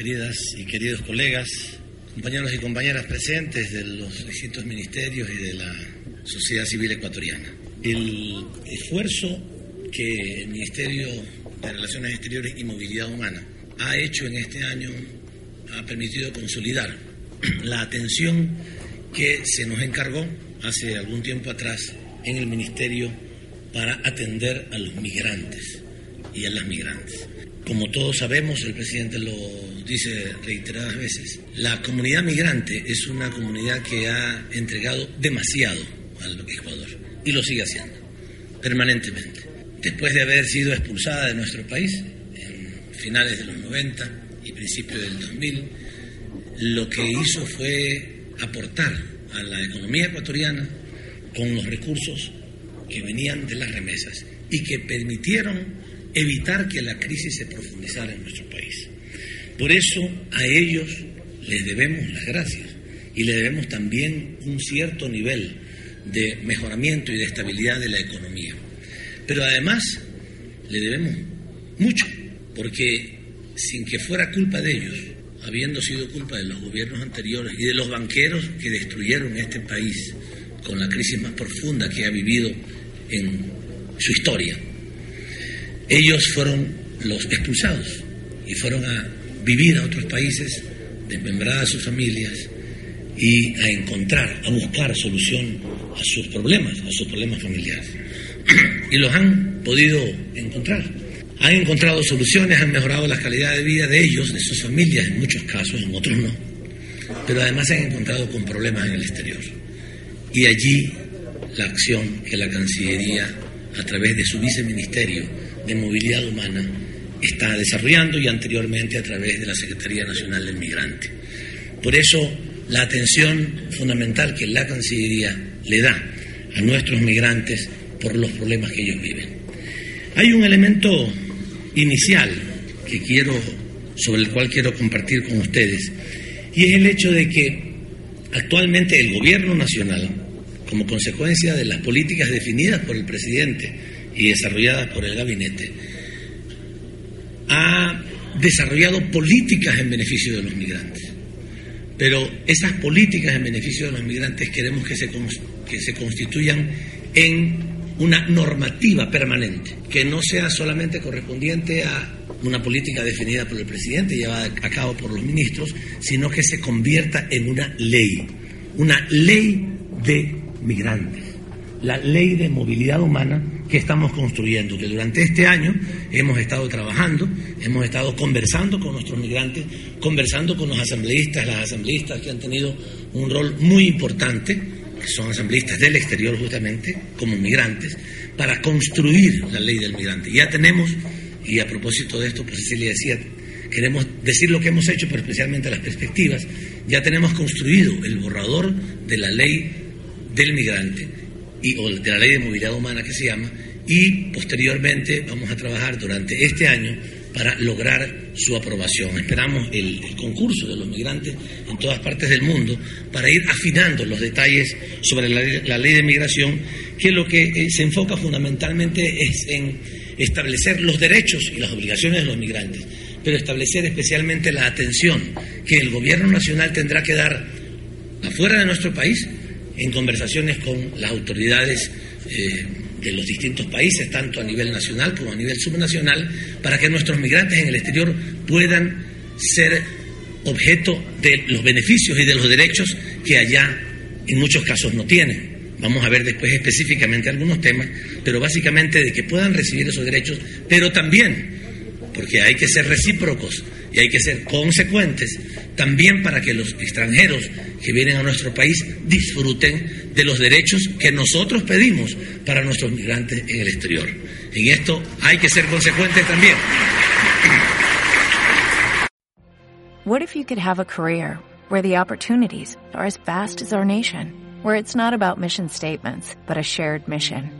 queridas y queridos colegas, compañeros y compañeras presentes de los distintos ministerios y de la sociedad civil ecuatoriana. El esfuerzo que el Ministerio de Relaciones Exteriores y Movilidad Humana ha hecho en este año ha permitido consolidar la atención que se nos encargó hace algún tiempo atrás en el Ministerio para atender a los migrantes y a las migrantes. Como todos sabemos, el presidente lo dice reiteradas veces, la comunidad migrante es una comunidad que ha entregado demasiado al Ecuador y lo sigue haciendo permanentemente. Después de haber sido expulsada de nuestro país en finales de los 90 y principios del 2000, lo que hizo fue aportar a la economía ecuatoriana con los recursos que venían de las remesas y que permitieron evitar que la crisis se profundizara en nuestro país. Por eso a ellos les debemos las gracias y le debemos también un cierto nivel de mejoramiento y de estabilidad de la economía. Pero además le debemos mucho, porque sin que fuera culpa de ellos, habiendo sido culpa de los gobiernos anteriores y de los banqueros que destruyeron este país con la crisis más profunda que ha vivido en su historia. Ellos fueron los expulsados y fueron a vivir a otros países, desmembrar a sus familias y a encontrar, a buscar solución a sus problemas, a sus problemas familiares. Y los han podido encontrar han encontrado soluciones, han mejorado la calidad de vida de ellos, de sus familias, en muchos casos, en otros no. Pero además se han encontrado con problemas en el exterior. Y allí la acción que la Cancillería, a través de su viceministerio de Movilidad Humana, está desarrollando y anteriormente a través de la Secretaría Nacional del Migrante. Por eso, la atención fundamental que la Cancillería le da a nuestros migrantes por los problemas que ellos viven. Hay un elemento inicial que quiero, sobre el cual quiero compartir con ustedes, y es el hecho de que actualmente el gobierno nacional, como consecuencia de las políticas definidas por el presidente y desarrolladas por el gabinete, ha desarrollado políticas en beneficio de los migrantes. Pero esas políticas en beneficio de los migrantes queremos que se, que se constituyan en una normativa permanente, que no sea solamente correspondiente a una política definida por el presidente y llevada a cabo por los ministros, sino que se convierta en una ley, una ley de migrantes, la ley de movilidad humana que estamos construyendo, que durante este año hemos estado trabajando, hemos estado conversando con nuestros migrantes, conversando con los asambleístas, las asambleístas que han tenido un rol muy importante que son asambleístas del exterior justamente, como migrantes, para construir la ley del migrante. Ya tenemos, y a propósito de esto, pues Cecilia decía, queremos decir lo que hemos hecho, pero especialmente las perspectivas, ya tenemos construido el borrador de la ley del migrante, y, o de la ley de movilidad humana que se llama, y posteriormente vamos a trabajar durante este año para lograr su aprobación. Esperamos el, concurso de los migrantes en todas partes del mundo para ir afinando los detalles sobre la, ley de migración, que lo que eh, se enfoca fundamentalmente es en establecer los derechos y las obligaciones de los migrantes, pero establecer especialmente la atención que el gobierno nacional tendrá que dar afuera de nuestro país en conversaciones con las autoridades. Eh, de los distintos países, tanto a nivel nacional como a nivel subnacional, para que nuestros migrantes en el exterior puedan ser objeto de los beneficios y de los derechos que allá en muchos casos no tienen. Vamos a ver después específicamente algunos temas, pero básicamente de que puedan recibir esos derechos, pero también, porque hay que ser recíprocos y hay que ser consecuentes, también para que los extranjeros que vienen a nuestro país disfruten de los derechos que nosotros pedimos para nuestros migrantes en el exterior. En esto hay que ser consecuentes también. What if you could have a career where the opportunities are as vast as our nation, where it's not about mission statements, but a shared mission?